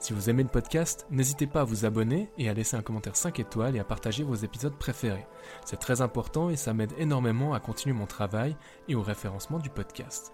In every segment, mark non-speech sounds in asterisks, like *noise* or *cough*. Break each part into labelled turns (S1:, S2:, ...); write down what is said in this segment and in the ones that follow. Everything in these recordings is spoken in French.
S1: Si vous aimez le podcast, n'hésitez pas à vous abonner et à laisser un commentaire 5 étoiles et à partager vos épisodes préférés. C'est très important et ça m'aide énormément à continuer mon travail et au référencement du podcast.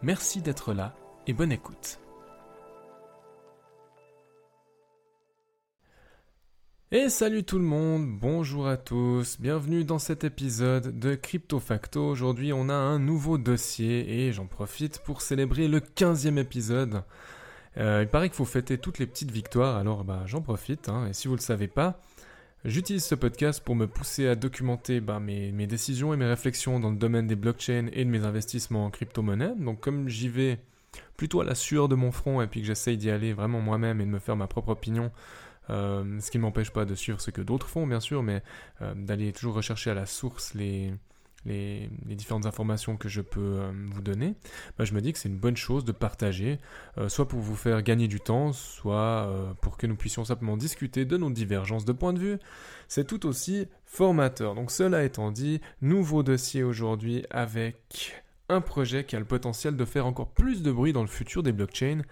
S1: Merci d'être là et bonne écoute. Et salut tout le monde, bonjour à tous, bienvenue dans cet épisode de Crypto Facto. Aujourd'hui on a un nouveau dossier et j'en profite pour célébrer le 15e épisode. Euh, il paraît qu'il faut fêter toutes les petites victoires, alors bah, j'en profite. Hein. et si vous ne le savez pas, j'utilise ce podcast pour me pousser à documenter bah, mes, décisions et mes réflexions dans le domaine des blockchains et de mes investissements en crypto-monnaie. Donc comme j'y vais plutôt à la sueur de mon front et puis que j'essaye d'y aller vraiment moi-même et de me faire ma propre opinion, euh, ce qui ne m'empêche pas de suivre ce que d'autres font, bien sûr, mais euh, d'aller toujours rechercher à la source les, les, différentes informations que je peux euh, vous donner, bah, je me dis que c'est une bonne chose de partager, soit pour vous faire gagner du temps, soit pour que nous puissions simplement discuter de nos divergences de points de vue. C'est tout aussi formateur. Donc cela étant dit, nouveau dossier aujourd'hui avec un projet qui a le potentiel de faire encore plus de bruit dans le futur des blockchains.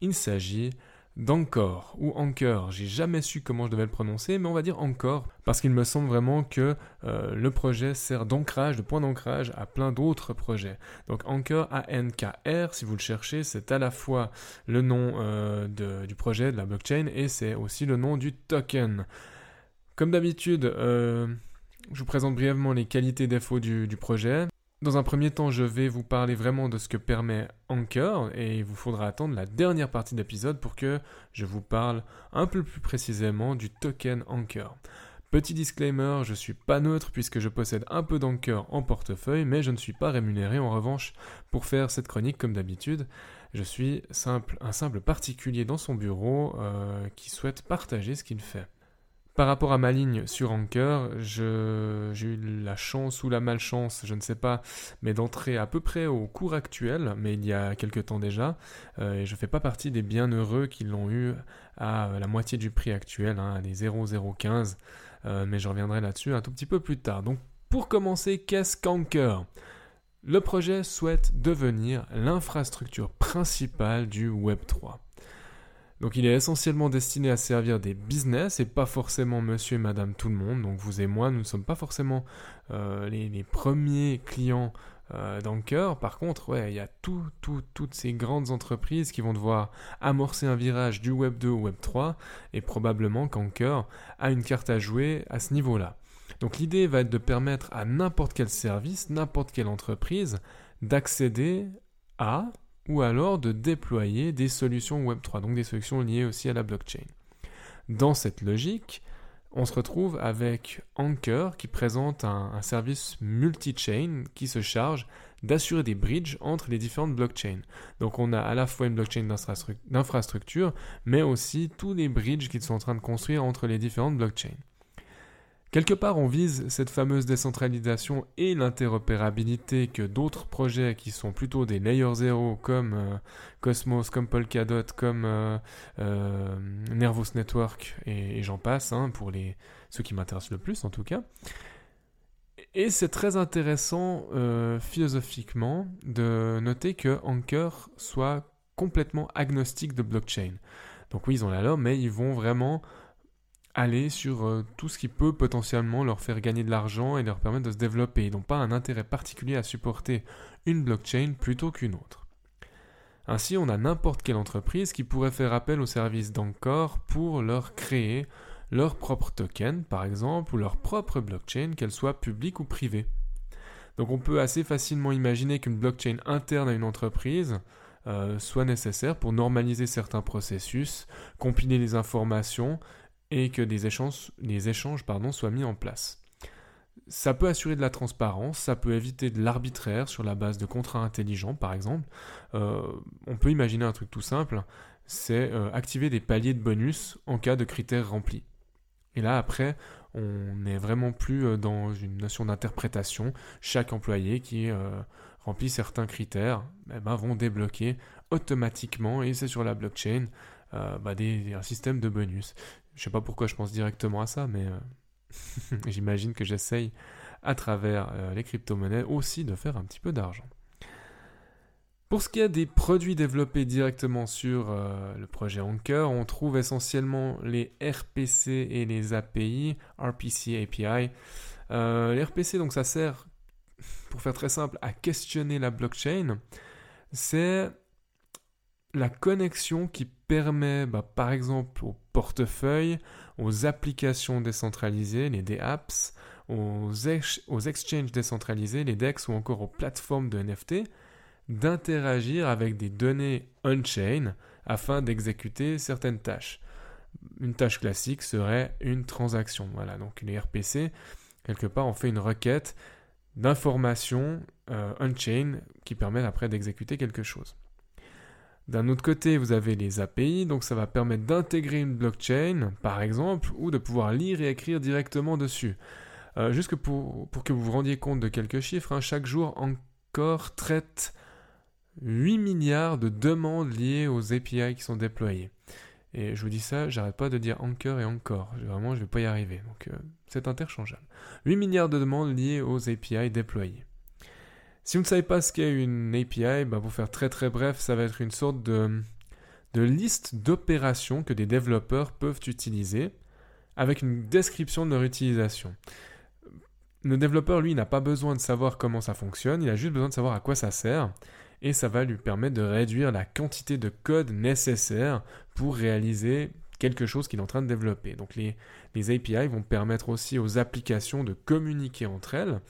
S1: Il s'agit d'Anchor ou Anchor. J'ai jamais su comment je devais le prononcer, mais on va dire encore parce qu'il me semble vraiment que euh, le projet sert d'ancrage, de point d'ancrage à plein d'autres projets. Donc Anchor, A-N-K-R, si vous le cherchez, c'est à la fois le nom euh, du projet, de la blockchain, et c'est aussi le nom du token. Comme d'habitude, euh, je vous présente brièvement les qualités défauts du projet. Dans un premier temps, je vais vous parler vraiment de ce que permet Anchor et il vous faudra attendre la dernière partie de l'épisode pour que je vous parle un peu plus précisément du token Anchor. Petit disclaimer, je ne suis pas neutre puisque je possède un peu d'Anchor en portefeuille, mais je ne suis pas rémunéré en revanche pour faire cette chronique comme d'habitude. Je suis simple, un simple particulier dans son bureau euh, qui souhaite partager ce qu'il fait. Par rapport à ma ligne sur Anchor, j'ai eu la chance ou la malchance, je ne sais pas, mais d'entrer à peu près au cours actuel, mais il y a quelques temps déjà, euh, et je ne fais pas partie des bienheureux qui l'ont eu à la moitié du prix actuel, hein, à des 0,015, euh, mais je reviendrai là-dessus un tout petit peu plus tard. Donc pour commencer, qu'est-ce qu'Anchor? Le projet souhaite devenir l'infrastructure principale du Web3. Donc il est essentiellement destiné à servir des business et pas forcément monsieur et madame tout le monde. Donc vous et moi, nous ne sommes pas forcément euh, les, premiers clients euh, d'Anker. Par contre, ouais, il y a tout, toutes ces grandes entreprises qui vont devoir amorcer un virage du Web 2 au Web 3 et probablement qu'Anker a une carte à jouer à ce niveau-là. Donc l'idée va être de permettre à n'importe quel service, n'importe quelle entreprise d'accéder à ou alors de déployer des solutions Web3, donc des solutions liées aussi à la blockchain. Dans cette logique, on se retrouve avec Anchor qui présente un, service multi-chain qui se charge d'assurer des bridges entre les différentes blockchains. Donc on a à la fois une blockchain d'infrastructure, mais aussi tous les bridges qu'ils sont en train de construire entre les différentes blockchains. Quelque part, on vise cette fameuse décentralisation et l'interopérabilité que d'autres projets qui sont plutôt des layer 0 comme euh, Cosmos, comme Polkadot, comme euh, euh, Nervos Network et, j'en passe, hein, pour les, ceux qui m'intéressent le plus en tout cas. Et c'est très intéressant philosophiquement de noter que Anchor soit complètement agnostique de blockchain. Donc oui, ils ont la loi, mais ils vont vraiment aller sur euh, tout ce qui peut potentiellement leur faire gagner de l'argent et leur permettre de se développer. Ils n'ont pas un intérêt particulier à supporter une blockchain plutôt qu'une autre. Ainsi, on a n'importe quelle entreprise qui pourrait faire appel au service d'Anchor pour leur créer leur propre token, par exemple, ou leur propre blockchain, qu'elle soit publique ou privée. Donc on peut assez facilement imaginer qu'une blockchain interne à une entreprise euh, soit nécessaire pour normaliser certains processus, compiler les informations et que des échanges, échanges soient mis en place. Ça peut assurer de la transparence, ça peut éviter de l'arbitraire sur la base de contrats intelligents, par exemple. Euh, on peut imaginer un truc tout simple, c'est euh, activer des paliers de bonus en cas de critères remplis. Et là, après, On n'est vraiment plus euh, dans une notion d'interprétation. Chaque employé qui remplit certains critères eh ben, vont débloquer automatiquement, et c'est sur la blockchain, bah, des, un système de bonus. Je sais pas pourquoi je pense directement à ça, mais *laughs* j'imagine que j'essaye à travers les crypto-monnaies aussi de faire un petit peu d'argent. Pour ce qui est des produits développés directement sur euh, le projet Anchor, on trouve essentiellement les RPC et les API, RPC API. Euh, les RPC, donc ça sert, pour faire très simple, à questionner la blockchain. C'est la connexion qui permet, bah, par exemple, aux portefeuilles, aux applications décentralisées, les DApps, aux, aux exchanges décentralisés, les DEX ou encore aux plateformes de NFT, d'interagir avec des données on-chain afin d'exécuter certaines tâches. Une tâche classique serait une transaction. Voilà, donc les RPC, quelque part, on fait une requête d'informations euh, on-chain qui permettent après d'exécuter quelque chose. D'un autre côté, vous avez les API, donc ça va permettre d'intégrer une blockchain, par exemple, ou de pouvoir lire et écrire directement dessus. Euh, juste pour, que vous vous rendiez compte de quelques chiffres, hein, chaque jour encore traite 8 milliards de demandes liées aux API qui sont déployées. Et je vous dis ça, j'arrête pas de dire encore et encore. Vraiment, je vais pas y arriver. Donc, euh, c'est interchangeable. 8 milliards de demandes liées aux API déployées. Si vous ne savez pas ce qu'est une API, bah, pour faire très très bref, ça va être une sorte de, de liste d'opérations que des développeurs peuvent utiliser avec une description de leur utilisation. Le développeur, lui, n'a pas besoin de savoir comment ça fonctionne, il a juste besoin de savoir à quoi ça sert et ça va lui permettre de réduire la quantité de code nécessaire pour réaliser quelque chose qu'il est en train de développer. Donc les, API vont permettre aussi aux applications de communiquer entre elles.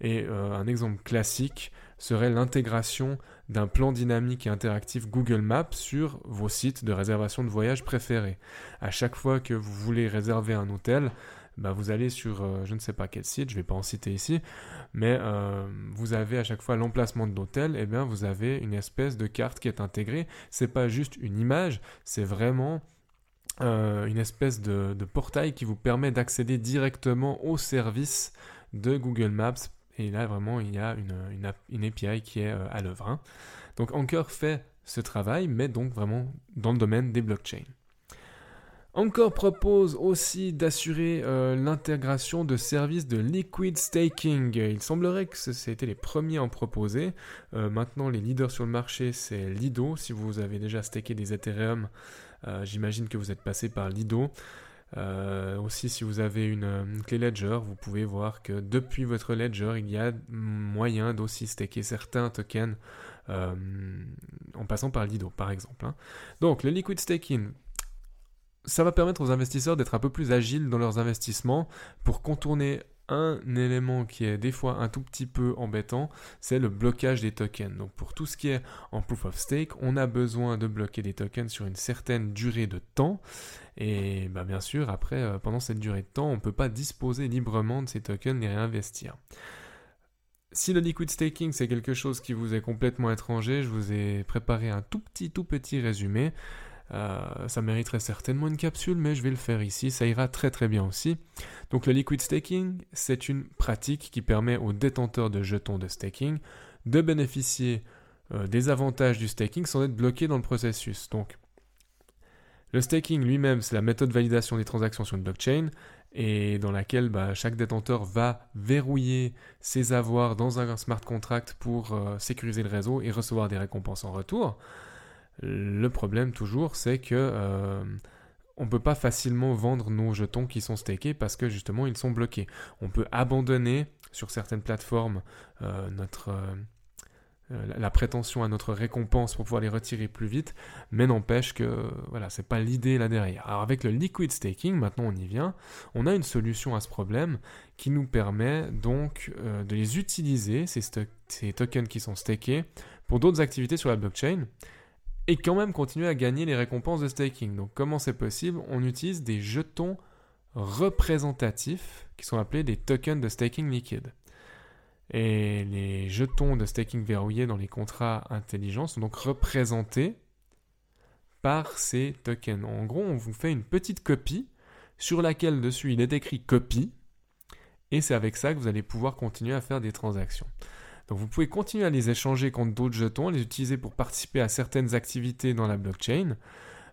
S1: Et euh, un exemple classique serait l'intégration d'un plan dynamique et interactif Google Maps sur vos sites de réservation de voyage préférés. À chaque fois que vous voulez réserver un hôtel, bah, vous allez sur euh, je ne sais pas quel site, je ne vais pas en citer ici, mais euh, vous avez à chaque fois l'emplacement de l'hôtel, et bien vous avez une espèce de carte qui est intégrée. C'est pas juste une image, c'est vraiment euh, une espèce de, portail qui vous permet d'accéder directement au service de Google Maps. Et là vraiment il y a une, une, API qui est à l'œuvre. Hein. Donc Anchor fait ce travail, mais donc vraiment dans le domaine des blockchains. Encore propose aussi d'assurer euh, l'intégration de services de liquid staking. Il semblerait que c'était les premiers à en proposer. Euh, maintenant, les leaders sur le marché, c'est Lido. Si vous avez déjà staké des Ethereum, euh, j'imagine que vous êtes passé par Lido. aussi, si vous avez une, clé Ledger, vous pouvez voir que depuis votre Ledger, il y a moyen d'aussi staker certains tokens en passant par Lido, par exemple. Hein. Donc, le liquid staking, ça va permettre aux investisseurs d'être un peu plus agiles dans leurs investissements pour contourner un élément qui est des fois un tout petit peu embêtant, c'est le blocage des tokens. Donc pour tout ce qui est en proof of stake, on a besoin de bloquer des tokens sur une certaine durée de temps. Et bah bien sûr, après, euh, pendant cette durée de temps, on ne peut pas disposer librement de ces tokens, les réinvestir. Si le liquid staking c'est quelque chose qui vous est complètement étranger, je vous ai préparé un tout petit tout petit résumé. Euh, ça mériterait certainement une capsule, mais je vais le faire ici, ça ira très très bien aussi. Donc le liquid staking, c'est une pratique qui permet aux détenteurs de jetons de staking de bénéficier euh, des avantages du staking sans être bloqués dans le processus. Donc le staking lui-même, c'est la méthode de validation des transactions sur une blockchain et dans laquelle bah, chaque détenteur va verrouiller ses avoirs dans un smart contract pour euh, sécuriser le réseau et recevoir des récompenses en retour. Le problème toujours, c'est que euh, on ne peut pas facilement vendre nos jetons qui sont stakés parce que justement ils sont bloqués. On peut abandonner sur certaines plateformes euh, notre euh, la prétention à notre récompense pour pouvoir les retirer plus vite, mais n'empêche que voilà, c'est pas l'idée là derrière. Alors avec le liquid staking, maintenant on y vient, on a une solution à ce problème qui nous permet donc de les utiliser ces, ces tokens qui sont stakés pour d'autres activités sur la blockchain et quand même continuer à gagner les récompenses de staking. Donc comment c'est possible? On utilise des jetons représentatifs qui sont appelés des tokens de staking liquide. Et les jetons de staking verrouillés dans les contrats intelligents sont donc représentés par ces tokens. En gros, on vous fait une petite copie sur laquelle dessus il est écrit copie, et c'est avec ça que vous allez pouvoir continuer à faire des transactions. Donc vous pouvez continuer à les échanger contre d'autres jetons, les utiliser pour participer à certaines activités dans la blockchain.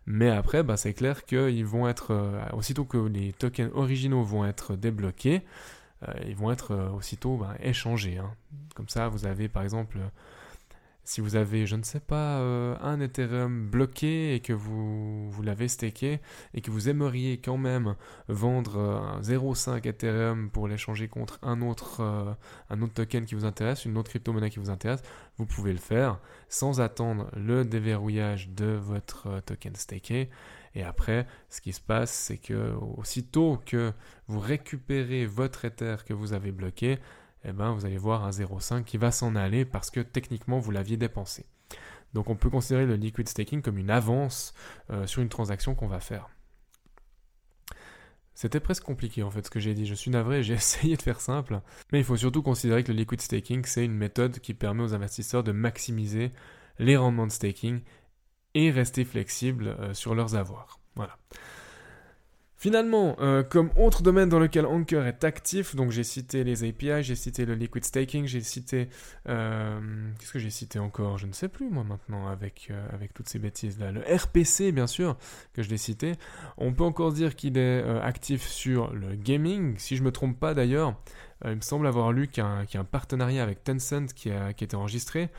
S1: Mais après, bah, c'est clair qu'ils vont être, euh, aussitôt que les tokens originaux vont être débloqués, euh, ils vont être euh, aussitôt bah, échangés. Hein. Comme ça, vous avez par exemple si vous avez, je ne sais pas, euh, un Ethereum bloqué et que vous, vous l'avez staké et que vous aimeriez quand même vendre un 0,5 Ethereum pour l'échanger contre un autre, euh, un autre token qui vous intéresse, une autre crypto-monnaie qui vous intéresse, vous pouvez le faire sans attendre le déverrouillage de votre euh, token staké. Et après, ce qui se passe, c'est que aussitôt que vous récupérez votre Ether que vous avez bloqué, eh ben, vous allez voir un 0,5 qui va s'en aller parce que techniquement vous l'aviez dépensé. Donc on peut considérer le liquid staking comme une avance euh, sur une transaction qu'on va faire. C'était presque compliqué en fait ce que j'ai dit, je suis navré, j'ai *laughs* essayé de faire simple, mais il faut surtout considérer que le liquid staking c'est une méthode qui permet aux investisseurs de maximiser les rendements de staking et rester flexibles euh, sur leurs avoirs. Voilà. Finalement, euh, comme autre domaine dans lequel Anchor est actif, donc j'ai cité les API, j'ai cité le liquid staking, j'ai cité... Euh, qu'est-ce que j'ai cité encore? Je ne sais plus moi maintenant avec, euh, avec toutes ces bêtises-là. Le RPC bien sûr, que je l'ai cité. On peut encore dire qu'il est actif sur le gaming, si je me trompe pas d'ailleurs. Il me semble avoir lu qu'il y, a un partenariat avec Tencent qui a, qui été enregistré.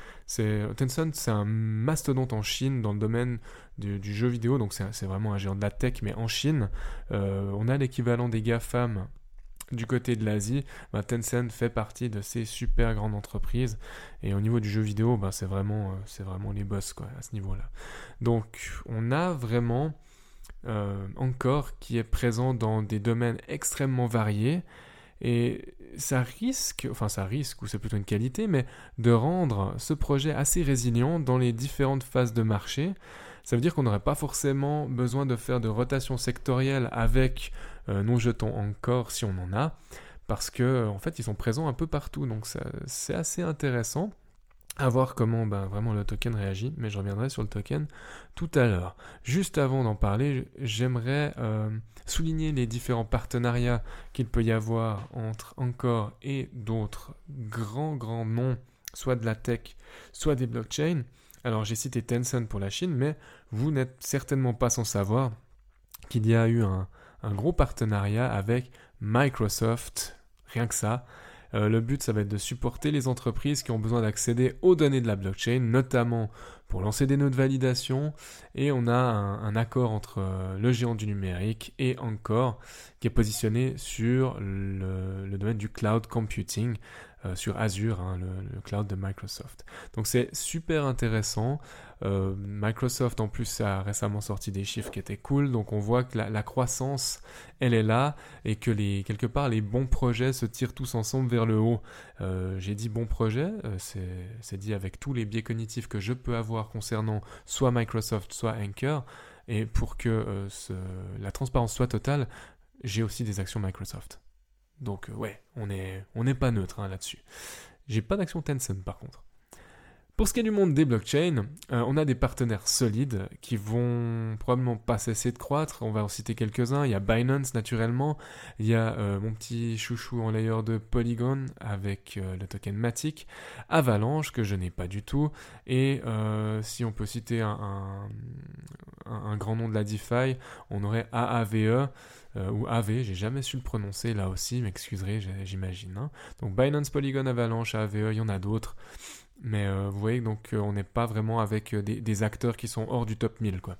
S1: Tencent, c'est un mastodonte en Chine dans le domaine du, jeu vidéo, donc c'est vraiment un géant de la tech, mais en Chine. Euh, on a l'équivalent des GAFAM du côté de l'Asie, bah, Tencent fait partie de ces super grandes entreprises. Et au niveau du jeu vidéo, bah, c'est vraiment, euh, les boss à ce niveau-là. Donc on a vraiment encore qui est présent dans des domaines extrêmement variés. Et ça risque, enfin ça risque, ou c'est plutôt une qualité, mais de rendre ce projet assez résilient dans les différentes phases de marché. Ça veut dire qu'on n'aurait pas forcément besoin de faire de rotation sectorielle avec euh, nos jetons encore si on en a, parce que en fait ils sont présents un peu partout, donc c'est assez intéressant à voir comment ben, vraiment le token réagit, mais je reviendrai sur le token tout à l'heure. Juste avant d'en parler, j'aimerais euh, souligner les différents partenariats qu'il peut y avoir entre Encore et d'autres grands grands noms, soit de la tech, soit des blockchains. Alors j'ai cité Tencent pour la Chine, mais vous n'êtes certainement pas sans savoir qu'il y a eu un gros partenariat avec Microsoft, rien que ça, euh, le but, ça va être de supporter les entreprises qui ont besoin d'accéder aux données de la blockchain, notamment pour lancer des nœuds de validation. Et on a un, accord entre euh, le géant du numérique et Encore, qui est positionné sur le domaine du cloud computing. Euh, sur Azure, hein, le, cloud de Microsoft. Donc c'est super intéressant. Euh, Microsoft en plus a récemment sorti des chiffres qui étaient cool, donc on voit que la, croissance, elle est là et que les, quelque part les bons projets se tirent tous ensemble vers le haut. J'ai dit bons projets, c'est dit avec tous les biais cognitifs que je peux avoir concernant soit Microsoft, soit Anchor. Et pour que la transparence soit totale, j'ai aussi des actions Microsoft. Donc euh, ouais, on n'est on pas neutre hein, là-dessus. J'ai pas d'action Tencent par contre. Pour ce qui est du monde des blockchains, euh, on a des partenaires solides qui vont probablement pas cesser de croître. On va en citer quelques-uns. Il y a Binance naturellement. Il y a euh, mon petit chouchou en layer de Polygon avec le token Matic. Avalanche que je n'ai pas du tout. Et si on peut citer un, grand nom de la DeFi, on aurait AAVE. Euh, ou AV, j'ai jamais su le prononcer là aussi, m'excuserez, j'imagine. Hein. Donc Binance, Polygon, Avalanche, AVE, il y en a d'autres. Mais euh, vous voyez, donc euh, on n'est pas vraiment avec des, acteurs qui sont hors du top 1000. Quoi.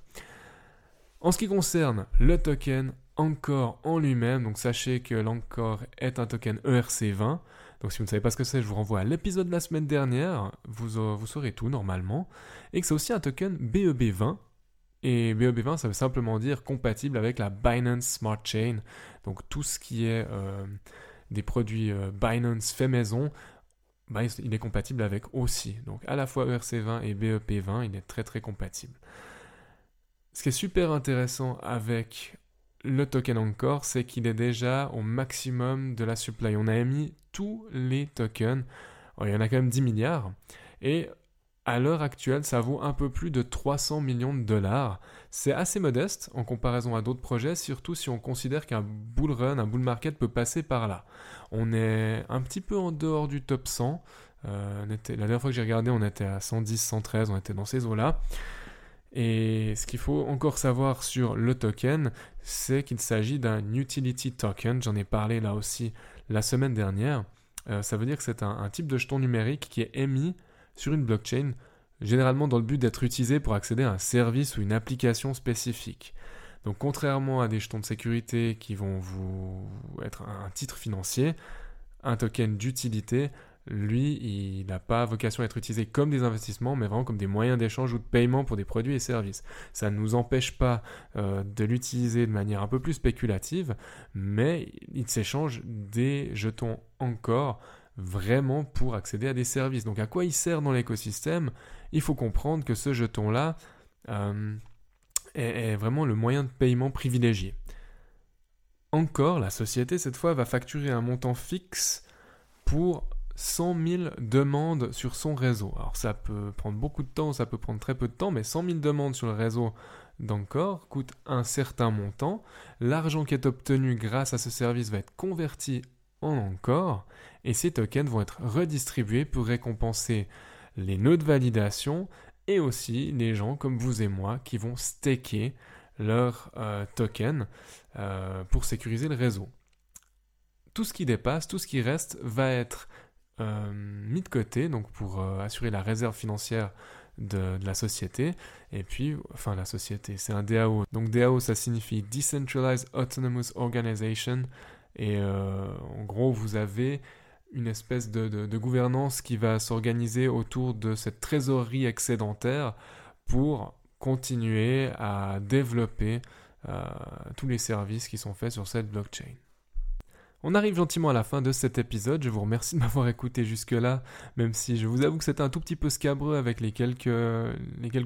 S1: En ce qui concerne le token Encore en lui-même, donc sachez que l'Encore est un token ERC20. Donc si vous ne savez pas ce que c'est, je vous renvoie à l'épisode de la semaine dernière, vous, vous saurez tout normalement. Et que c'est aussi un token BEB20, et BEB20, ça veut simplement dire compatible avec la Binance Smart Chain. Donc tout ce qui est euh, des produits euh, Binance fait maison, bah, il est compatible avec aussi. Donc à la fois ERC20 et BEP20, il est très très compatible. Ce qui est super intéressant avec le token encore, c'est qu'il est déjà au maximum de la supply. On a émis tous les tokens. il y en a quand même 10 milliards. Et À l'heure actuelle, ça vaut un peu plus de 300 millions de dollars. C'est assez modeste en comparaison à d'autres projets, surtout si on considère qu'un bull run, un bull market peut passer par là. On est un petit peu en dehors du top 100. Euh, la dernière fois que j'ai regardé, on était à 110, 113, on était dans ces eaux-là. Et ce qu'il faut encore savoir sur le token, c'est qu'il s'agit d'un utility token. J'en ai parlé là aussi la semaine dernière. Euh, ça veut dire que c'est un, type de jeton numérique qui est émis sur une blockchain, généralement dans le but d'être utilisé pour accéder à un service ou une application spécifique. Donc contrairement à des jetons de sécurité qui vont vous être un titre financier, un token d'utilité, lui, il n'a pas vocation à être utilisé comme des investissements, mais vraiment comme des moyens d'échange ou de paiement pour des produits et services. Ça ne nous empêche pas euh, de l'utiliser de manière un peu plus spéculative, mais il s'échange des jetons encore vraiment pour accéder à des services. Donc à quoi il sert dans l'écosystème? Il faut comprendre que ce jeton-là euh, est, est vraiment le moyen de paiement privilégié. Encore, la société, cette fois, va facturer un montant fixe pour 100 000 demandes sur son réseau. Alors ça peut prendre beaucoup de temps, ça peut prendre très peu de temps, mais 100 000 demandes sur le réseau d'Encore coûte un certain montant. L'argent qui est obtenu grâce à ce service va être converti en Encore, et ces tokens vont être redistribués pour récompenser les nœuds de validation et aussi les gens comme vous et moi qui vont staker leurs euh, tokens euh, pour sécuriser le réseau. Tout ce qui dépasse, tout ce qui reste va être euh, mis de côté, donc pour assurer la réserve financière de, la société. Et puis, enfin, la société, c'est un DAO. Donc, DAO, ça signifie Decentralized Autonomous Organization. Et euh, en gros, vous avez une espèce de, gouvernance qui va s'organiser autour de cette trésorerie excédentaire pour continuer à développer tous les services qui sont faits sur cette blockchain. On arrive gentiment à la fin de cet épisode. Je vous remercie de m'avoir écouté jusque-là, même si je vous avoue que c'était un tout petit peu scabreux avec les quelques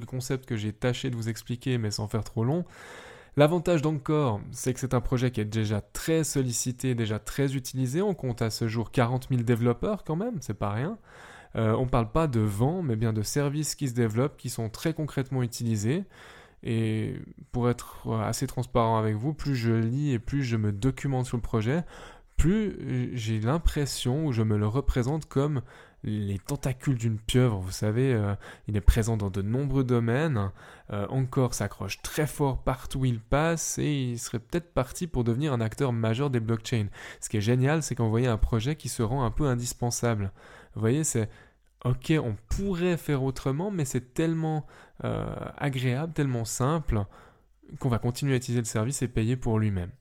S1: concepts que j'ai tâché de vous expliquer, mais sans faire trop long. L'avantage d'Encore, c'est que c'est un projet qui est déjà très sollicité, déjà très utilisé. On compte à ce jour 40 000 développeurs quand même, c'est pas rien. Euh, on ne parle pas de vent, mais bien de services qui se développent, qui sont très concrètement utilisés. Et pour être assez transparent avec vous, plus je lis et plus je me documente sur le projet, plus euh, j'ai l'impression, ou je me le représente comme les tentacules d'une pieuvre. Vous savez, euh, il est présent dans de nombreux domaines. Euh, encore s'accroche très fort partout où il passe et il serait peut-être parti pour devenir un acteur majeur des blockchains. Ce qui est génial, c'est qu'on voyait un projet qui se rend un peu indispensable. Vous voyez, c'est ok, on pourrait faire autrement, mais c'est tellement agréable, tellement simple qu'on va continuer à utiliser le service et payer pour lui-même.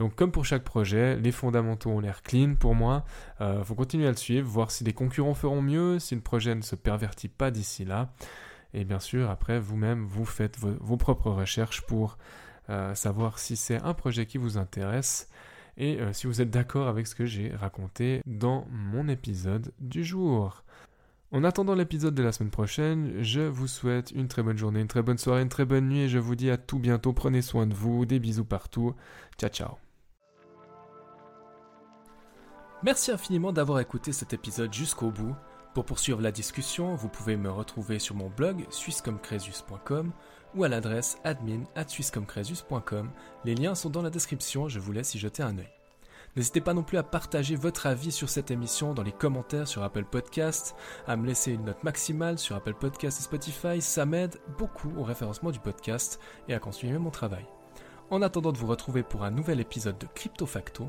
S1: Donc comme pour chaque projet, les fondamentaux ont l'air clean pour moi. Il euh, faut continuer à le suivre, voir si les concurrents feront mieux, si le projet ne se pervertit pas d'ici là. Et bien sûr, après, vous-même, vous faites vos, propres recherches pour euh, savoir si c'est un projet qui vous intéresse et euh, si vous êtes d'accord avec ce que j'ai raconté dans mon épisode du jour. En attendant l'épisode de la semaine prochaine, je vous souhaite une très bonne journée, une très bonne soirée, une très bonne nuit et je vous dis à tout bientôt. Prenez soin de vous, des bisous partout. Ciao ciao.
S2: Merci infiniment d'avoir écouté cet épisode jusqu'au bout. Pour poursuivre la discussion, vous pouvez me retrouver sur mon blog swisscomcresus.com ou à l'adresse admin at Les liens sont dans la description, je vous laisse y jeter un œil. N'hésitez pas non plus à partager votre avis sur cette émission dans les commentaires sur Apple Podcast, à me laisser une note maximale sur Apple Podcast et Spotify, ça m'aide beaucoup au référencement du podcast et à continuer mon travail. En attendant de vous retrouver pour un nouvel épisode de Crypto Facto,